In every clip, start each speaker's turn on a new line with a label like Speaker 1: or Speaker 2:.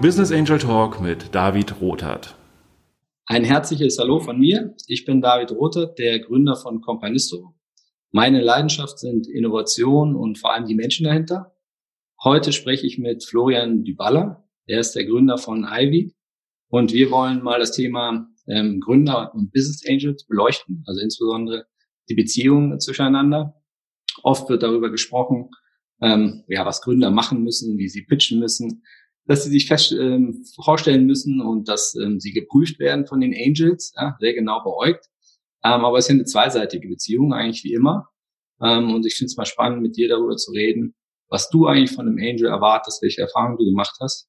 Speaker 1: Business Angel Talk mit David Rothart.
Speaker 2: Ein herzliches Hallo von mir. Ich bin David Rothart, der Gründer von Companisto. Meine Leidenschaft sind Innovation und vor allem die Menschen dahinter. Heute spreche ich mit Florian Dybala. Er ist der Gründer von Ivy. Und wir wollen mal das Thema ähm, Gründer und Business Angels beleuchten, also insbesondere die Beziehungen zueinander. Oft wird darüber gesprochen, ähm, ja, was Gründer machen müssen, wie sie pitchen müssen, dass sie sich fest ähm, vorstellen müssen und dass ähm, sie geprüft werden von den Angels, ja, sehr genau beäugt. Ähm, aber es ist ja eine zweiseitige Beziehung, eigentlich wie immer. Ähm, und ich finde es mal spannend, mit dir darüber zu reden, was du eigentlich von einem Angel erwartest, welche Erfahrungen du gemacht hast.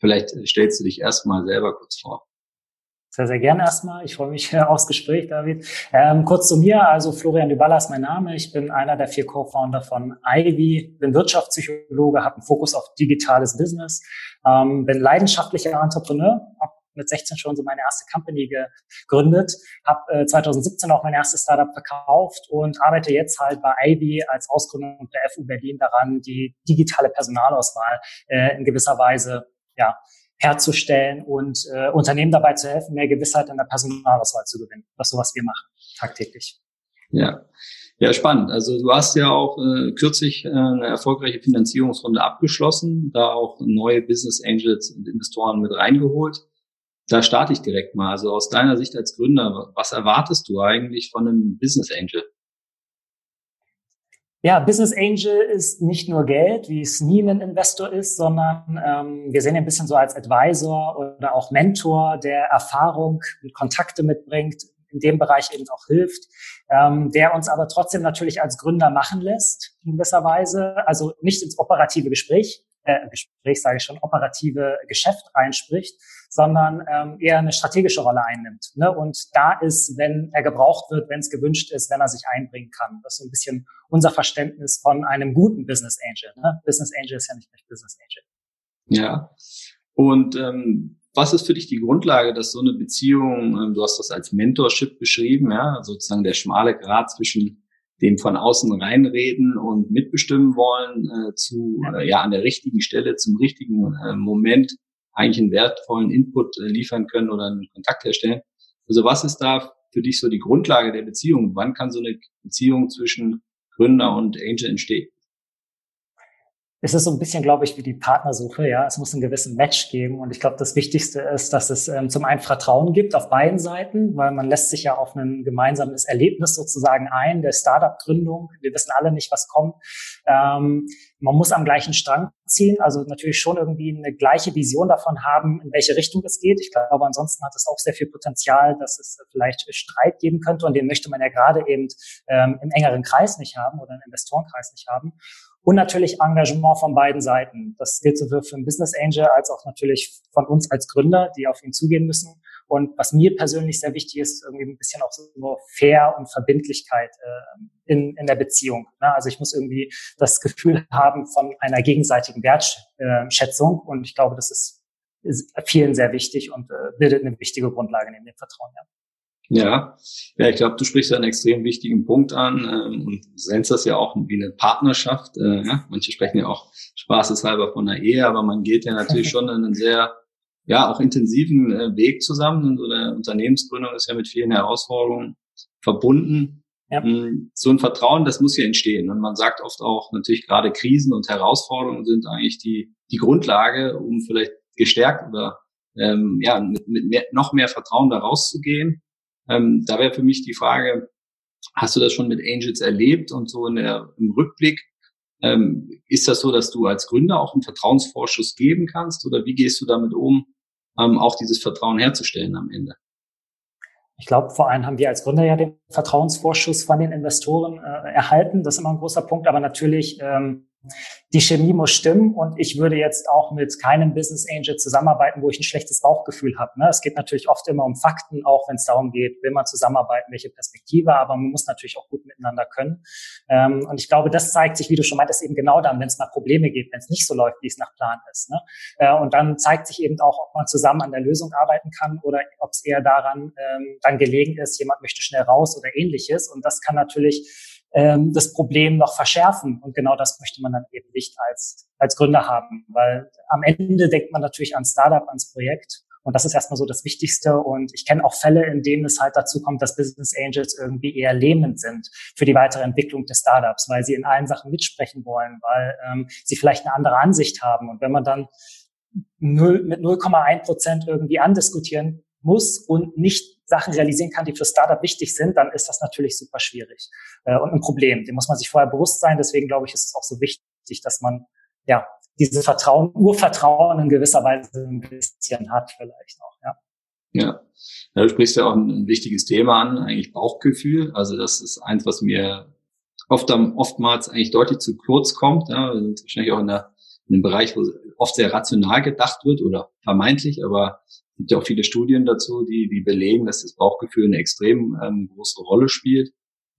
Speaker 2: Vielleicht äh, stellst du dich erstmal selber kurz vor.
Speaker 3: Sehr, sehr gerne erstmal. Ich freue mich aufs Gespräch, David. Ähm, kurz zu mir. Also Florian Dybala ist mein Name. Ich bin einer der vier Co-Founder von Ivy, bin Wirtschaftspsychologe, habe einen Fokus auf digitales Business, ähm, bin leidenschaftlicher Entrepreneur, habe mit 16 schon so meine erste Company gegründet, habe äh, 2017 auch mein erstes Startup verkauft und arbeite jetzt halt bei Ivy als Ausgründung der FU Berlin daran, die digitale Personalauswahl äh, in gewisser Weise ja, herzustellen und äh, Unternehmen dabei zu helfen, mehr Gewissheit in der Personalauswahl zu gewinnen. Das ist so, was wir machen, tagtäglich.
Speaker 2: Ja. Ja, spannend. Also du hast ja auch äh, kürzlich äh, eine erfolgreiche Finanzierungsrunde abgeschlossen, da auch neue Business Angels und Investoren mit reingeholt. Da starte ich direkt mal. Also aus deiner Sicht als Gründer, was erwartest du eigentlich von einem Business Angel?
Speaker 3: Ja, Business Angel ist nicht nur Geld, wie es nie ein Investor ist, sondern ähm, wir sehen ihn ein bisschen so als Advisor oder auch Mentor, der Erfahrung und Kontakte mitbringt, in dem Bereich eben auch hilft, ähm, der uns aber trotzdem natürlich als Gründer machen lässt, in gewisser Weise, also nicht ins operative Gespräch, äh, Gespräch sage ich schon, operative Geschäft reinspricht, sondern ähm, eher eine strategische Rolle einnimmt. Ne? Und da ist, wenn er gebraucht wird, wenn es gewünscht ist, wenn er sich einbringen kann. Das ist so ein bisschen unser Verständnis von einem guten Business Angel. Ne? Business Angel ist ja nicht gleich Business Angel.
Speaker 2: Ja. Und ähm, was ist für dich die Grundlage, dass so eine Beziehung, ähm, du hast das als Mentorship beschrieben, ja, sozusagen der schmale Grad zwischen dem von außen reinreden und mitbestimmen wollen, äh, zu äh, ja an der richtigen Stelle zum richtigen äh, Moment eigentlich einen wertvollen Input äh, liefern können oder einen Kontakt herstellen. Also was ist da für dich so die Grundlage der Beziehung? Wann kann so eine Beziehung zwischen Gründer und Angel entstehen?
Speaker 3: Es ist so ein bisschen, glaube ich, wie die Partnersuche. Ja, es muss einen gewissen Match geben. Und ich glaube, das Wichtigste ist, dass es ähm, zum einen Vertrauen gibt auf beiden Seiten, weil man lässt sich ja auf ein gemeinsames Erlebnis sozusagen ein, der Startup-Gründung. Wir wissen alle nicht, was kommt. Ähm, man muss am gleichen Strang ziehen, also natürlich schon irgendwie eine gleiche Vision davon haben, in welche Richtung es geht. Ich glaube, ansonsten hat es auch sehr viel Potenzial, dass es vielleicht Streit geben könnte und den möchte man ja gerade eben ähm, im engeren Kreis nicht haben oder im Investorenkreis nicht haben. Und natürlich Engagement von beiden Seiten. Das gilt sowohl für einen Business Angel als auch natürlich von uns als Gründer, die auf ihn zugehen müssen. Und was mir persönlich sehr wichtig ist, irgendwie ein bisschen auch so Fair und Verbindlichkeit äh, in, in der Beziehung. Ne? Also ich muss irgendwie das Gefühl haben von einer gegenseitigen Wertschätzung. Und ich glaube, das ist, ist vielen sehr wichtig und äh, bildet eine wichtige Grundlage neben dem Vertrauen. Ja.
Speaker 2: Ja, ja, ich glaube, du sprichst einen extrem wichtigen Punkt an ähm, und nennst das ja auch wie eine Partnerschaft. Äh, ja? Manche sprechen ja auch spaßeshalber von einer Ehe, aber man geht ja natürlich schon einen sehr, ja, auch intensiven äh, Weg zusammen. Und so eine Unternehmensgründung ist ja mit vielen Herausforderungen verbunden. Ja. Mm, so ein Vertrauen, das muss ja entstehen. Und man sagt oft auch, natürlich gerade Krisen und Herausforderungen sind eigentlich die, die Grundlage, um vielleicht gestärkt oder ähm, ja, mit, mit mehr, noch mehr Vertrauen da rauszugehen. Ähm, da wäre für mich die Frage, hast du das schon mit Angels erlebt und so in der, im Rückblick? Ähm, ist das so, dass du als Gründer auch einen Vertrauensvorschuss geben kannst oder wie gehst du damit um, ähm, auch dieses Vertrauen herzustellen am Ende?
Speaker 3: Ich glaube, vor allem haben wir als Gründer ja den Vertrauensvorschuss von den Investoren äh, erhalten. Das ist immer ein großer Punkt. Aber natürlich ähm, die Chemie muss stimmen und ich würde jetzt auch mit keinem Business Angel zusammenarbeiten, wo ich ein schlechtes Bauchgefühl habe. Ne? Es geht natürlich oft immer um Fakten, auch wenn es darum geht, will man zusammenarbeiten, welche Perspektive, aber man muss natürlich auch gut miteinander können. Ähm, und ich glaube, das zeigt sich, wie du schon meintest, eben genau dann, wenn es mal Probleme gibt, wenn es nicht so läuft, wie es nach Plan ist. Ne? Äh, und dann zeigt sich eben auch, ob man zusammen an der Lösung arbeiten kann oder ob es eher daran ähm, dann gelegen ist, jemand möchte schnell raus oder ähnliches. Und das kann natürlich ähm, das Problem noch verschärfen. Und genau das möchte man dann eben nicht als, als Gründer haben, weil am Ende denkt man natürlich an Startup, ans Projekt. Und das ist erstmal so das Wichtigste. Und ich kenne auch Fälle, in denen es halt dazu kommt, dass Business Angels irgendwie eher lähmend sind für die weitere Entwicklung des Startups, weil sie in allen Sachen mitsprechen wollen, weil ähm, sie vielleicht eine andere Ansicht haben. Und wenn man dann 0, mit 0,1 Prozent irgendwie andiskutieren muss und nicht Sachen realisieren kann, die für Startup wichtig sind, dann ist das natürlich super schwierig äh, und ein Problem. Dem muss man sich vorher bewusst sein. Deswegen glaube ich, ist es auch so wichtig, dass man ja dieses Vertrauen, Urvertrauen in gewisser Weise ein bisschen hat vielleicht auch. Ja.
Speaker 2: Ja. ja, du sprichst ja auch ein, ein wichtiges Thema an, eigentlich Bauchgefühl. Also das ist eins, was mir oft, oftmals eigentlich deutlich zu kurz kommt. Ja, wir sind wahrscheinlich auch in, der, in einem Bereich, wo oft sehr rational gedacht wird oder vermeintlich, aber gibt ja auch viele Studien dazu, die, die belegen, dass das Bauchgefühl eine extrem ähm, große Rolle spielt.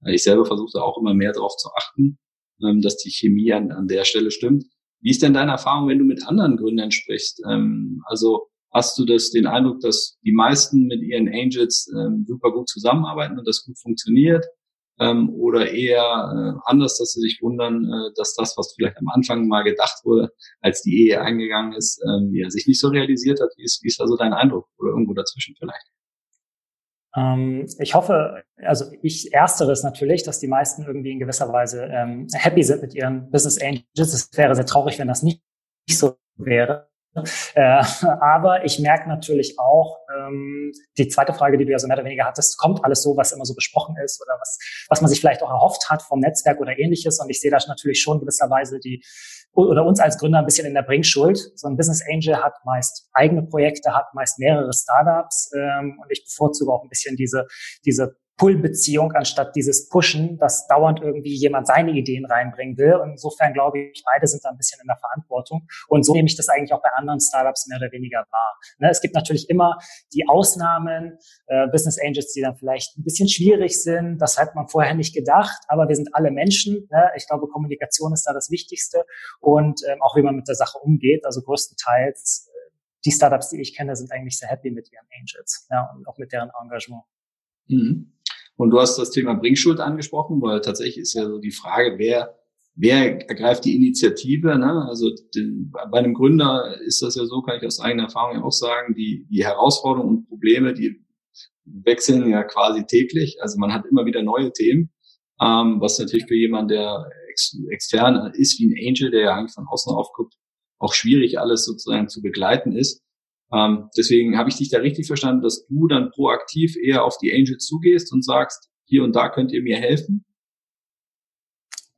Speaker 2: Ich selber versuche auch immer mehr darauf zu achten, ähm, dass die Chemie an, an der Stelle stimmt. Wie ist denn deine Erfahrung, wenn du mit anderen Gründern sprichst? Ähm, also hast du das den Eindruck, dass die meisten mit ihren Angels ähm, super gut zusammenarbeiten und das gut funktioniert? Ähm, oder eher äh, anders, dass sie sich wundern, äh, dass das, was vielleicht am Anfang mal gedacht wurde, als die Ehe eingegangen ist, ähm, ja, sich nicht so realisiert hat. Wie ist, wie ist also dein Eindruck oder irgendwo dazwischen vielleicht?
Speaker 3: Ähm, ich hoffe, also ich ersteres natürlich, dass die meisten irgendwie in gewisser Weise ähm, happy sind mit ihren Business Angels. Es wäre sehr traurig, wenn das nicht, nicht so wäre. Äh, aber ich merke natürlich auch, ähm, die zweite Frage, die du ja so mehr oder weniger hattest, kommt alles so, was immer so besprochen ist oder was, was man sich vielleicht auch erhofft hat vom Netzwerk oder ähnliches. Und ich sehe da natürlich schon gewisserweise die oder uns als Gründer ein bisschen in der Bringschuld. So ein Business Angel hat meist eigene Projekte, hat meist mehrere Startups ähm, und ich bevorzuge auch ein bisschen diese, diese Pull-Beziehung anstatt dieses Pushen, dass dauernd irgendwie jemand seine Ideen reinbringen will. Und insofern glaube ich, beide sind da ein bisschen in der Verantwortung. Und so nehme ich das eigentlich auch bei anderen Startups mehr oder weniger wahr. Ne, es gibt natürlich immer die Ausnahmen, äh, Business Angels, die dann vielleicht ein bisschen schwierig sind. Das hat man vorher nicht gedacht, aber wir sind alle Menschen. Ne? Ich glaube, Kommunikation ist da das Wichtigste und ähm, auch wie man mit der Sache umgeht. Also größtenteils äh, die Startups, die ich kenne, sind eigentlich sehr happy mit ihren Angels ja, und auch mit deren Engagement.
Speaker 2: Mhm. Und du hast das Thema Bringschuld angesprochen, weil tatsächlich ist ja so die Frage, wer, wer ergreift die Initiative? Ne? Also den, bei einem Gründer ist das ja so, kann ich aus eigener Erfahrung auch sagen, die, die Herausforderungen und Probleme, die wechseln ja quasi täglich. Also man hat immer wieder neue Themen, ähm, was natürlich für jemanden, der ex, extern ist, wie ein Angel, der ja eigentlich von außen aufguckt, auch schwierig alles sozusagen zu begleiten ist. Ähm, deswegen habe ich dich da richtig verstanden, dass du dann proaktiv eher auf die Angels zugehst und sagst, hier und da könnt ihr mir helfen.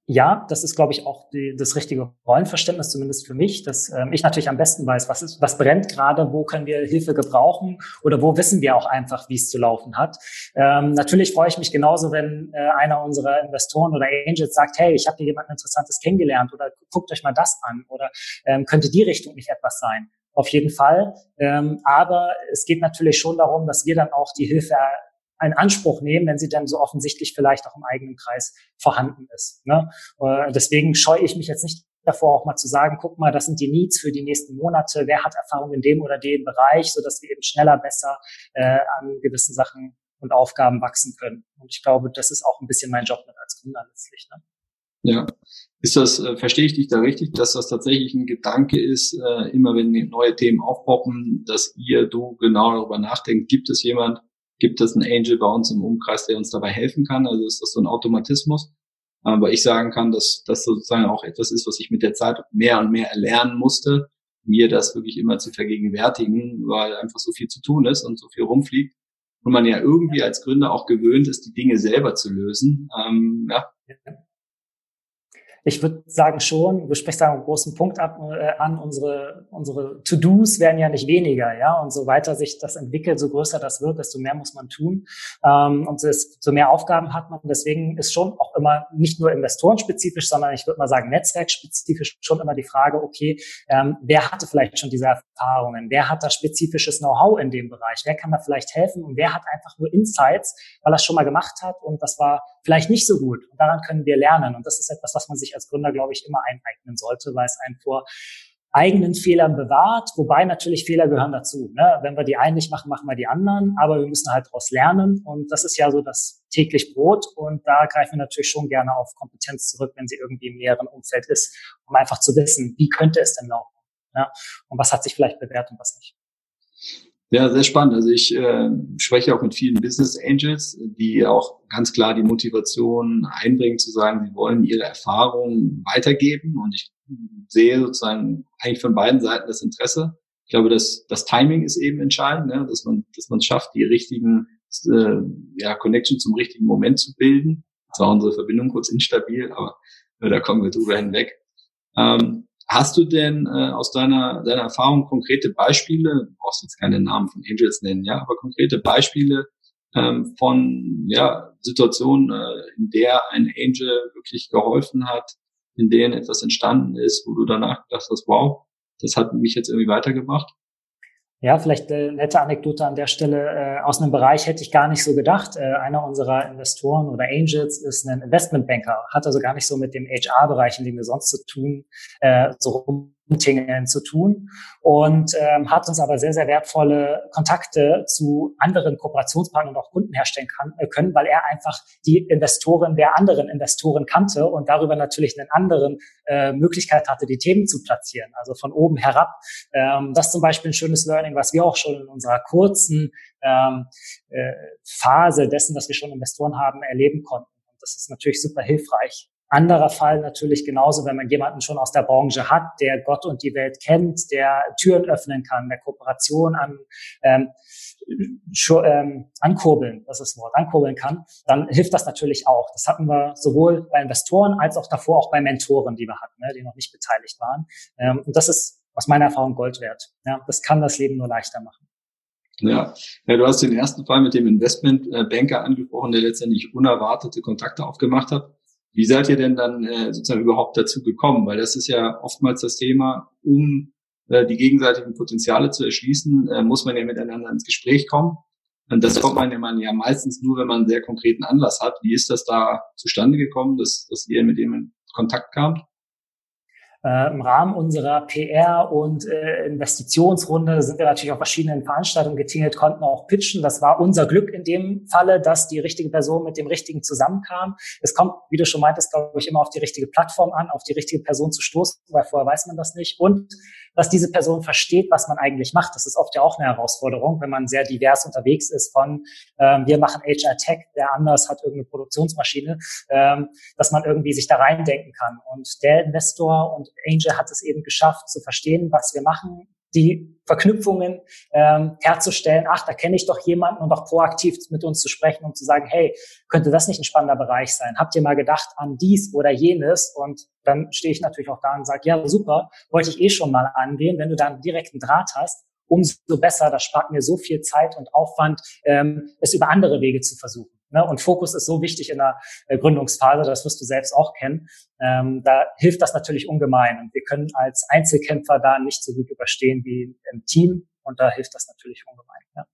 Speaker 3: Ja, das ist, glaube ich, auch die, das richtige Rollenverständnis, zumindest für mich, dass ähm, ich natürlich am besten weiß, was ist, was brennt gerade, wo können wir Hilfe gebrauchen oder wo wissen wir auch einfach, wie es zu laufen hat. Ähm, natürlich freue ich mich genauso, wenn äh, einer unserer Investoren oder Angels sagt, hey, ich habe hier jemanden Interessantes kennengelernt oder guckt euch mal das an oder ähm, könnte die Richtung nicht etwas sein auf jeden Fall. Ähm, aber es geht natürlich schon darum, dass wir dann auch die Hilfe in Anspruch nehmen, wenn sie dann so offensichtlich vielleicht auch im eigenen Kreis vorhanden ist. Ne? Äh, deswegen scheue ich mich jetzt nicht davor auch mal zu sagen, guck mal, das sind die Needs für die nächsten Monate, wer hat Erfahrung in dem oder dem Bereich, so dass wir eben schneller, besser äh, an gewissen Sachen und Aufgaben wachsen können. Und ich glaube, das ist auch ein bisschen mein Job mit als Gründer letztlich. Ne?
Speaker 2: Ja. Ist das, äh, verstehe ich dich da richtig, dass das tatsächlich ein Gedanke ist, äh, immer wenn neue Themen aufpoppen, dass ihr, du genau darüber nachdenkt, gibt es jemand, gibt es einen Angel bei uns im Umkreis, der uns dabei helfen kann? Also ist das so ein Automatismus? Aber ich sagen kann, dass das sozusagen auch etwas ist, was ich mit der Zeit mehr und mehr erlernen musste, mir das wirklich immer zu vergegenwärtigen, weil einfach so viel zu tun ist und so viel rumfliegt und man ja irgendwie als Gründer auch gewöhnt ist, die Dinge selber zu lösen. Ähm, ja,
Speaker 3: ich würde sagen schon, du sprichst da einen großen Punkt ab, äh, an, unsere, unsere To-Dos werden ja nicht weniger, ja, und so weiter sich das entwickelt, so größer das wird, desto mehr muss man tun. Ähm, und desto mehr Aufgaben hat man. Deswegen ist schon auch immer nicht nur investorenspezifisch, sondern ich würde mal sagen netzwerkspezifisch schon immer die Frage, okay, ähm, wer hatte vielleicht schon diese Erfahrungen, wer hat da spezifisches Know-how in dem Bereich, wer kann da vielleicht helfen? Und wer hat einfach nur Insights, weil er es schon mal gemacht hat? Und das war vielleicht nicht so gut. Und daran können wir lernen. Und das ist etwas, was man sich als Gründer, glaube ich, immer eineignen sollte, weil es einen vor eigenen Fehlern bewahrt, wobei natürlich Fehler gehören dazu. Ne? Wenn wir die einen nicht machen, machen wir die anderen, aber wir müssen halt daraus lernen und das ist ja so das täglich Brot und da greifen wir natürlich schon gerne auf Kompetenz zurück, wenn sie irgendwie im näheren Umfeld ist, um einfach zu wissen, wie könnte es denn laufen ja? und was hat sich vielleicht bewährt und was nicht.
Speaker 2: Ja, sehr spannend. Also ich äh, spreche auch mit vielen Business Angels, die auch ganz klar die Motivation einbringen, zu sagen, sie wollen ihre Erfahrungen weitergeben. Und ich sehe sozusagen eigentlich von beiden Seiten das Interesse. Ich glaube, dass das Timing ist eben entscheidend, ne? dass man dass man schafft, die richtigen äh, ja, Connection zum richtigen Moment zu bilden. Zwar unsere Verbindung kurz instabil, aber äh, da kommen wir drüber hinweg. Ähm, Hast du denn äh, aus deiner, deiner Erfahrung konkrete Beispiele, du brauchst jetzt keine Namen von Angels nennen, ja, aber konkrete Beispiele ähm, von ja, Situationen, äh, in der ein Angel wirklich geholfen hat, in denen etwas entstanden ist, wo du danach gedacht hast, wow, das hat mich jetzt irgendwie weitergebracht?
Speaker 3: Ja, vielleicht eine nette Anekdote an der Stelle. Äh, aus einem Bereich hätte ich gar nicht so gedacht. Äh, einer unserer Investoren oder Angels ist ein Investmentbanker, hat also gar nicht so mit dem HR-Bereich, in dem wir sonst zu tun, äh, so rum Tingeln zu tun und ähm, hat uns aber sehr, sehr wertvolle Kontakte zu anderen Kooperationspartnern und auch Kunden herstellen kann, äh, können, weil er einfach die Investoren der anderen Investoren kannte und darüber natürlich einen anderen äh, Möglichkeit hatte, die Themen zu platzieren, also von oben herab. Ähm, das ist zum Beispiel ein schönes Learning, was wir auch schon in unserer kurzen ähm, äh, Phase dessen, dass wir schon Investoren haben, erleben konnten. Und das ist natürlich super hilfreich. Anderer Fall natürlich genauso, wenn man jemanden schon aus der Branche hat, der Gott und die Welt kennt, der Türen öffnen kann, der Kooperation an, ähm, ähm, ankurbeln, das ist das Wort, ankurbeln kann, dann hilft das natürlich auch. Das hatten wir sowohl bei Investoren als auch davor auch bei Mentoren, die wir hatten, ne, die noch nicht beteiligt waren. Ähm, und das ist aus meiner Erfahrung Gold wert. Ja, das kann das Leben nur leichter machen.
Speaker 2: Ja. ja, du hast den ersten Fall mit dem Investmentbanker angesprochen, der letztendlich unerwartete Kontakte aufgemacht hat. Wie seid ihr denn dann äh, sozusagen überhaupt dazu gekommen? Weil das ist ja oftmals das Thema, um äh, die gegenseitigen Potenziale zu erschließen, äh, muss man ja miteinander ins Gespräch kommen. Und das kommt man ja, man ja meistens nur, wenn man einen sehr konkreten Anlass hat. Wie ist das da zustande gekommen, dass, dass ihr mit dem in Kontakt kamt?
Speaker 3: Äh, Im Rahmen unserer PR- und äh, Investitionsrunde sind wir natürlich auf verschiedenen Veranstaltungen getingelt, konnten auch pitchen. Das war unser Glück in dem Falle, dass die richtige Person mit dem Richtigen zusammenkam. Es kommt, wie du schon meintest, glaube ich, immer auf die richtige Plattform an, auf die richtige Person zu stoßen, weil vorher weiß man das nicht. Und dass diese Person versteht, was man eigentlich macht. Das ist oft ja auch eine Herausforderung, wenn man sehr divers unterwegs ist von, ähm, wir machen HR Tech, der anders hat irgendeine Produktionsmaschine, ähm, dass man irgendwie sich da reindenken kann. Und der Investor und Angel hat es eben geschafft, zu verstehen, was wir machen, die Verknüpfungen ähm, herzustellen. Ach, da kenne ich doch jemanden und auch proaktiv mit uns zu sprechen, um zu sagen, hey, könnte das nicht ein spannender Bereich sein? Habt ihr mal gedacht an dies oder jenes? Und dann stehe ich natürlich auch da und sage, ja, super, wollte ich eh schon mal angehen. Wenn du dann direkten Draht hast, umso besser. Das spart mir so viel Zeit und Aufwand, ähm, es über andere Wege zu versuchen. Ne? Und Fokus ist so wichtig in der äh, Gründungsphase, das wirst du selbst auch kennen. Ähm, da hilft das natürlich ungemein. Und wir können als Einzelkämpfer da nicht so gut überstehen wie im Team. Und da hilft das natürlich ungemein. Ja,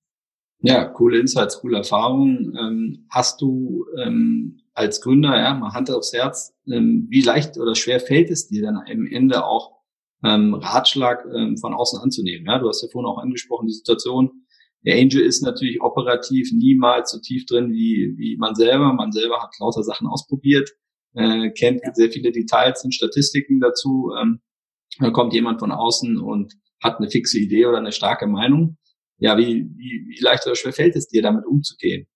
Speaker 2: ja coole Insights, coole Erfahrungen. Ähm, hast du ähm, als Gründer, ja, mal Hand aufs Herz, ähm, wie leicht oder schwer fällt es dir dann am Ende auch ähm, Ratschlag ähm, von außen anzunehmen? Ja, du hast ja vorhin auch angesprochen, die Situation, der Angel ist natürlich operativ niemals so tief drin wie, wie man selber. Man selber hat lauter Sachen ausprobiert, äh, kennt sehr viele Details und Statistiken dazu. Ähm, da kommt jemand von außen und hat eine fixe Idee oder eine starke Meinung. Ja, wie, wie, wie leicht oder schwer fällt es dir, damit umzugehen?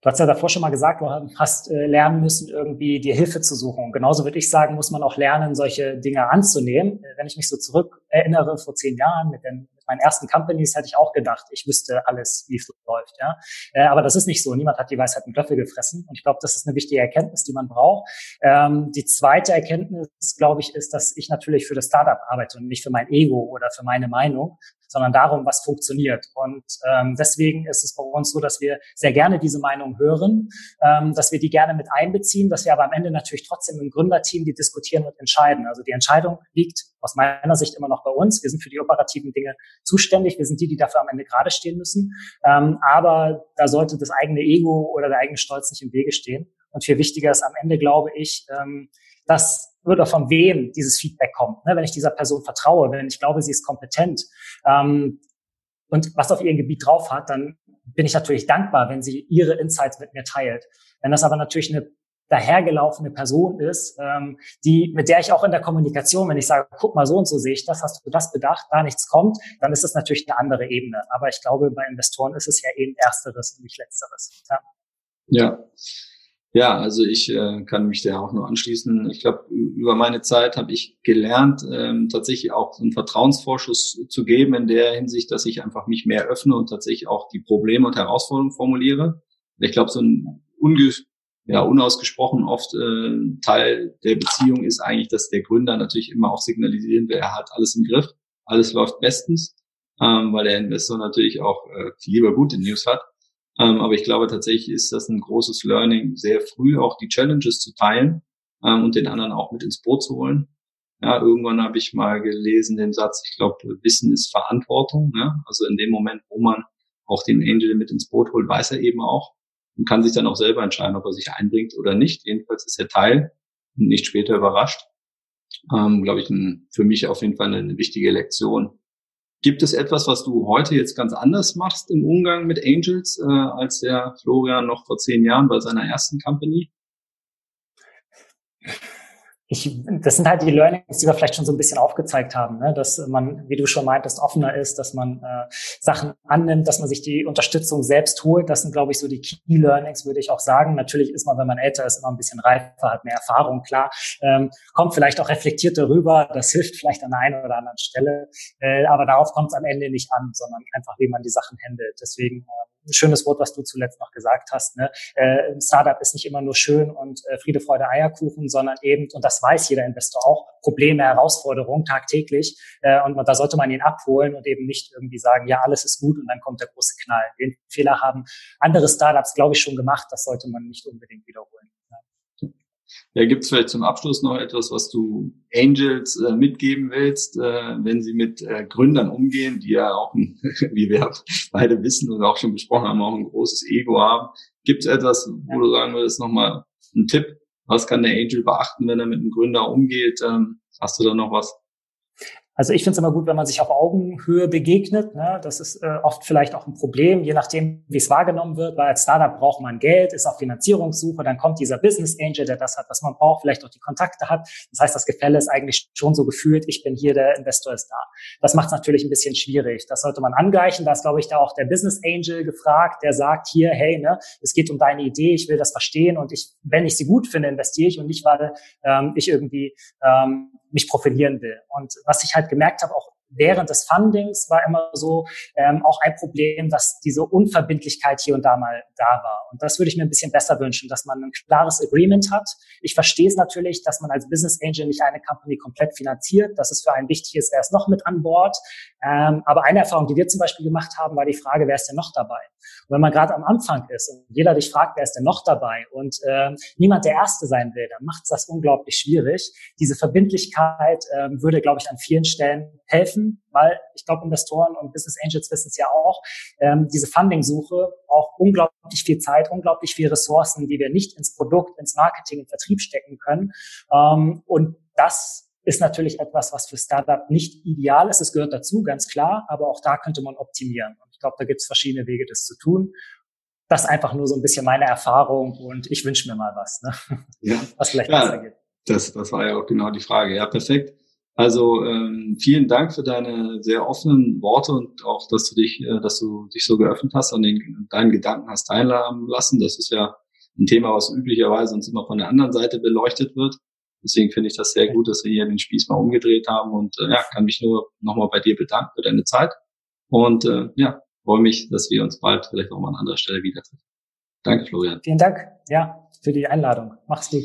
Speaker 3: Du hast ja davor schon mal gesagt, du hast äh, lernen müssen, irgendwie dir Hilfe zu suchen. Und genauso würde ich sagen, muss man auch lernen, solche Dinge anzunehmen. Wenn ich mich so zurück erinnere, vor zehn Jahren mit den meinen ersten Companies hätte ich auch gedacht, ich wüsste alles, wie es läuft. Ja? Äh, aber das ist nicht so. Niemand hat die Weisheit mit Löffel gefressen. Und ich glaube, das ist eine wichtige Erkenntnis, die man braucht. Ähm, die zweite Erkenntnis, glaube ich, ist, dass ich natürlich für das Startup arbeite und nicht für mein Ego oder für meine Meinung, sondern darum, was funktioniert. Und ähm, deswegen ist es bei uns so, dass wir sehr gerne diese Meinung hören, ähm, dass wir die gerne mit einbeziehen, dass wir aber am Ende natürlich trotzdem im Gründerteam die diskutieren und entscheiden. Also die Entscheidung liegt aus meiner Sicht immer noch bei uns. Wir sind für die operativen Dinge zuständig. Wir sind die, die dafür am Ende gerade stehen müssen. Ähm, aber da sollte das eigene Ego oder der eigene Stolz nicht im Wege stehen. Und viel wichtiger ist am Ende, glaube ich, ähm, dass oder von wem dieses Feedback kommt. Ne? Wenn ich dieser Person vertraue, wenn ich glaube, sie ist kompetent ähm, und was auf ihrem Gebiet drauf hat, dann bin ich natürlich dankbar, wenn sie ihre Insights mit mir teilt. Wenn das aber natürlich eine dahergelaufene Person ist, ähm, die, mit der ich auch in der Kommunikation, wenn ich sage, guck mal, so und so sehe ich das, hast du das bedacht, da nichts kommt, dann ist es natürlich eine andere Ebene. Aber ich glaube, bei Investoren ist es ja eben ersteres und nicht letzteres.
Speaker 2: Ja. Ja, ja also ich äh, kann mich da auch nur anschließen. Ich glaube, über meine Zeit habe ich gelernt, ähm, tatsächlich auch einen Vertrauensvorschuss zu geben in der Hinsicht, dass ich einfach mich mehr öffne und tatsächlich auch die Probleme und Herausforderungen formuliere. Ich glaube, so ein unge ja, unausgesprochen oft äh, Teil der Beziehung ist eigentlich, dass der Gründer natürlich immer auch signalisieren will, er hat alles im Griff, alles läuft bestens, ähm, weil der Investor natürlich auch äh, lieber gute News hat. Ähm, aber ich glaube tatsächlich ist das ein großes Learning, sehr früh auch die Challenges zu teilen ähm, und den anderen auch mit ins Boot zu holen. Ja, irgendwann habe ich mal gelesen den Satz, ich glaube, Wissen ist Verantwortung. Ne? Also in dem Moment, wo man auch den Angel mit ins Boot holt, weiß er eben auch, und kann sich dann auch selber entscheiden, ob er sich einbringt oder nicht. Jedenfalls ist er Teil und nicht später überrascht. Ähm, Glaube ich, ein, für mich auf jeden Fall eine, eine wichtige Lektion. Gibt es etwas, was du heute jetzt ganz anders machst im Umgang mit Angels, äh, als der Florian noch vor zehn Jahren bei seiner ersten Company?
Speaker 3: Ich, das sind halt die Learnings, die wir vielleicht schon so ein bisschen aufgezeigt haben, ne? dass man, wie du schon meintest, offener ist, dass man äh, Sachen annimmt, dass man sich die Unterstützung selbst holt. Das sind, glaube ich, so die Key Learnings, würde ich auch sagen. Natürlich ist man, wenn man älter ist, immer ein bisschen reifer, hat mehr Erfahrung, klar, ähm, kommt vielleicht auch reflektiert darüber. Das hilft vielleicht an der einen oder anderen Stelle, äh, aber darauf kommt es am Ende nicht an, sondern einfach, wie man die Sachen handelt. Deswegen äh, ein schönes Wort, was du zuletzt noch gesagt hast. Ne? Äh, ein Startup ist nicht immer nur schön und äh, Friede, Freude, Eierkuchen, sondern eben, und das weiß jeder Investor auch, Probleme, Herausforderungen tagtäglich. Äh, und da sollte man ihn abholen und eben nicht irgendwie sagen, ja, alles ist gut und dann kommt der große Knall. Den Fehler haben andere Startups, glaube ich, schon gemacht. Das sollte man nicht unbedingt wiederholen.
Speaker 2: Ja, gibt es vielleicht zum Abschluss noch etwas, was du Angels äh, mitgeben willst, äh, wenn sie mit äh, Gründern umgehen, die ja auch, ein, wie wir beide wissen und auch schon besprochen haben, auch ein großes Ego haben. Gibt es etwas, wo du sagen würdest, nochmal ein Tipp? Was kann der Angel beachten, wenn er mit einem Gründer umgeht? Ähm, hast du da noch was?
Speaker 3: Also ich finde es immer gut, wenn man sich auf Augenhöhe begegnet. Ne? Das ist äh, oft vielleicht auch ein Problem, je nachdem, wie es wahrgenommen wird, weil als Startup braucht man Geld, ist auf Finanzierungssuche, dann kommt dieser Business Angel, der das hat, was man braucht, vielleicht auch die Kontakte hat. Das heißt, das Gefälle ist eigentlich schon so gefühlt, ich bin hier, der Investor ist da. Das macht es natürlich ein bisschen schwierig. Das sollte man angleichen. Da ist, glaube ich, da auch der Business Angel gefragt, der sagt hier, hey, ne, es geht um deine Idee, ich will das verstehen und ich, wenn ich sie gut finde, investiere ich und nicht, weil ähm, ich irgendwie ähm, mich profilieren will. Und was ich halt gemerkt habe, auch während des Fundings war immer so ähm, auch ein Problem, dass diese Unverbindlichkeit hier und da mal da war. Und das würde ich mir ein bisschen besser wünschen, dass man ein klares Agreement hat. Ich verstehe es natürlich, dass man als Business Angel nicht eine Company komplett finanziert. Das ist für einen wichtig ist, wer ist noch mit an Bord. Ähm, aber eine Erfahrung, die wir zum Beispiel gemacht haben, war die Frage, wer ist denn noch dabei? Und wenn man gerade am Anfang ist und jeder dich fragt, wer ist denn noch dabei und äh, niemand der Erste sein will, dann macht es das unglaublich schwierig. Diese Verbindlichkeit äh, würde, glaube ich, an vielen Stellen helfen, weil ich glaube, Investoren und Business Angels wissen es ja auch, ähm, diese Funding-Suche auch unglaublich viel Zeit, unglaublich viel Ressourcen, die wir nicht ins Produkt, ins Marketing, in Vertrieb stecken können. Ähm, und das ist natürlich etwas, was für Startup nicht ideal ist. Es gehört dazu, ganz klar, aber auch da könnte man optimieren. Und ich glaube, da gibt es verschiedene Wege, das zu tun. Das ist einfach nur so ein bisschen meine Erfahrung und ich wünsche mir mal was, ne? ja. was vielleicht ja, besser geht.
Speaker 2: Das, das war ja auch genau die Frage. Ja, perfekt. Also ähm, vielen Dank für deine sehr offenen Worte und auch, dass du dich, äh, dass du dich so geöffnet hast und den, deinen Gedanken hast teilhaben lassen. Das ist ja ein Thema, was üblicherweise uns immer von der anderen Seite beleuchtet wird. Deswegen finde ich das sehr gut, dass wir hier den Spieß mal umgedreht haben und äh, ja, kann mich nur nochmal bei dir bedanken für deine Zeit und äh, ja, freue mich, dass wir uns bald vielleicht auch mal an anderer Stelle wieder treffen. Danke, Florian.
Speaker 3: Vielen Dank, ja, für die Einladung. Mach's gut.